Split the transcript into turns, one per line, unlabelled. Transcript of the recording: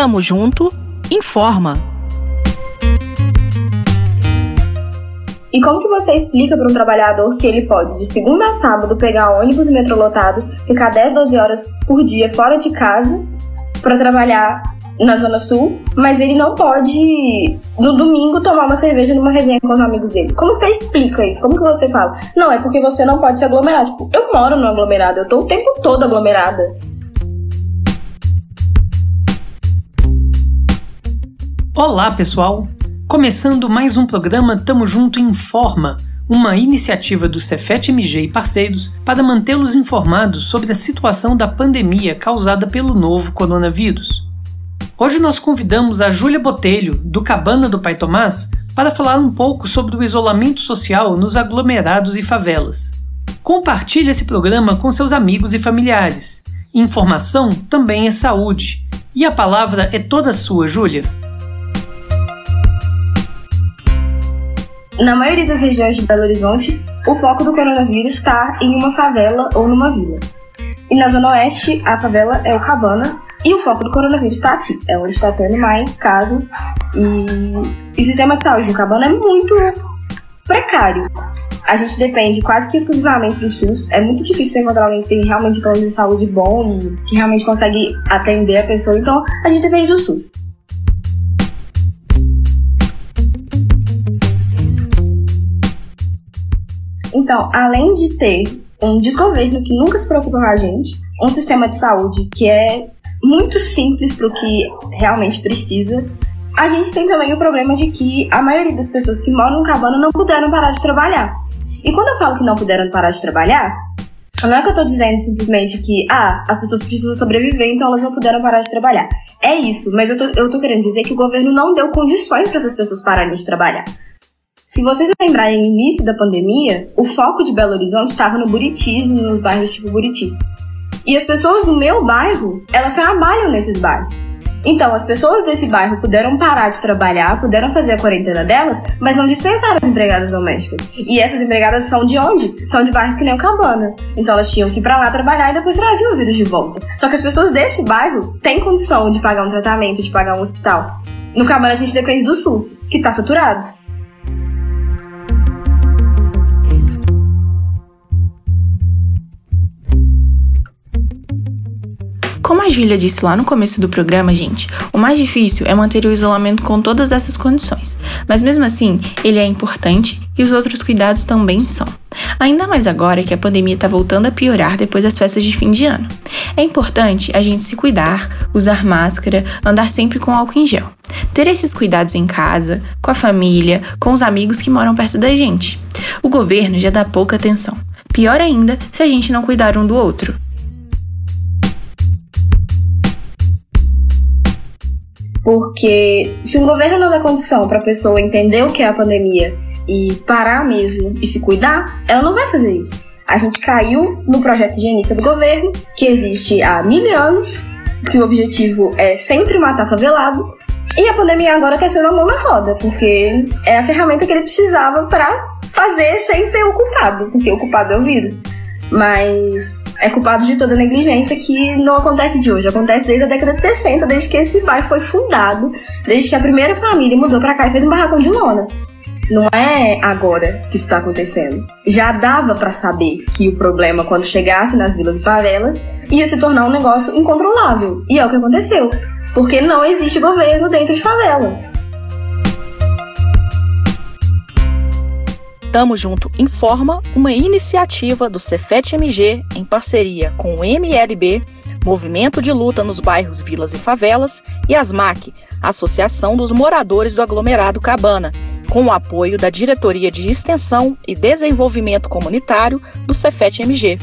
Tamo junto, informa.
E como que você explica para um trabalhador que ele pode, de segunda a sábado, pegar ônibus e metrô lotado, ficar 10, 12 horas por dia fora de casa para trabalhar na Zona Sul, mas ele não pode, no domingo, tomar uma cerveja numa resenha com os amigos dele. Como você explica isso? Como que você fala? Não, é porque você não pode se aglomerar. Tipo, eu moro no aglomerado, eu tô o tempo todo aglomerada.
Olá, pessoal! Começando mais um programa Tamo Junto Informa, uma iniciativa do Cefet MG e parceiros para mantê-los informados sobre a situação da pandemia causada pelo novo coronavírus. Hoje nós convidamos a Júlia Botelho, do Cabana do Pai Tomás, para falar um pouco sobre o isolamento social nos aglomerados e favelas. Compartilhe esse programa com seus amigos e familiares. Informação também é saúde. E a palavra é toda sua, Júlia.
Na maioria das regiões de Belo Horizonte, o foco do coronavírus está em uma favela ou numa vila. E na Zona Oeste, a favela é o Cabana e o foco do coronavírus está aqui, é onde está tendo mais casos e o sistema de saúde no Cabana é muito precário. A gente depende quase que exclusivamente do SUS. É muito difícil encontrar alguém que tem realmente um plano de saúde bom e que realmente consegue atender a pessoa. Então, a gente depende do SUS. Então, além de ter um desgoverno que nunca se preocupa com a gente, um sistema de saúde que é muito simples para o que realmente precisa, a gente tem também o problema de que a maioria das pessoas que moram no cabana não puderam parar de trabalhar. E quando eu falo que não puderam parar de trabalhar, não é que eu tô dizendo simplesmente que, ah, as pessoas precisam sobreviver, então elas não puderam parar de trabalhar. É isso, mas eu tô, eu tô querendo dizer que o governo não deu condições para essas pessoas pararem de trabalhar. Se vocês lembrarem, no início da pandemia, o foco de Belo Horizonte estava no Buritis e nos bairros tipo Buritis. E as pessoas do meu bairro, elas trabalham nesses bairros. Então, as pessoas desse bairro puderam parar de trabalhar, puderam fazer a quarentena delas, mas não dispensaram as empregadas domésticas. E essas empregadas são de onde? São de bairros que nem o Cabana. Então, elas tinham que ir pra lá trabalhar e depois traziam o vírus de volta. Só que as pessoas desse bairro têm condição de pagar um tratamento, de pagar um hospital. No Cabana, a gente depende do SUS, que tá saturado.
Como a Júlia disse lá no começo do programa, gente, o mais difícil é manter o isolamento com todas essas condições. Mas mesmo assim, ele é importante e os outros cuidados também são. Ainda mais agora que a pandemia está voltando a piorar depois das festas de fim de ano. É importante a gente se cuidar, usar máscara, andar sempre com álcool em gel. Ter esses cuidados em casa, com a família, com os amigos que moram perto da gente. O governo já dá pouca atenção. Pior ainda se a gente não cuidar um do outro.
Porque se o governo não dá condição para a pessoa entender o que é a pandemia e parar mesmo e se cuidar, ela não vai fazer isso. A gente caiu no projeto higienista do governo, que existe há mil anos, que o objetivo é sempre matar favelado, e a pandemia agora está sendo a mão na roda, porque é a ferramenta que ele precisava para fazer sem ser o culpado, porque o culpado é o vírus. Mas é culpado de toda a negligência que não acontece de hoje, acontece desde a década de 60, desde que esse bairro foi fundado, desde que a primeira família mudou para cá e fez um barracão de lona. Não é agora que isso está acontecendo. Já dava para saber que o problema, quando chegasse nas vilas e favelas, ia se tornar um negócio incontrolável. E é o que aconteceu. Porque não existe governo dentro de favela.
Tamo Junto Informa, uma iniciativa do Cefet MG em parceria com o MLB, Movimento de Luta nos Bairros Vilas e Favelas, e ASMAC, Associação dos Moradores do Aglomerado Cabana, com o apoio da Diretoria de Extensão e Desenvolvimento Comunitário do Cefet MG.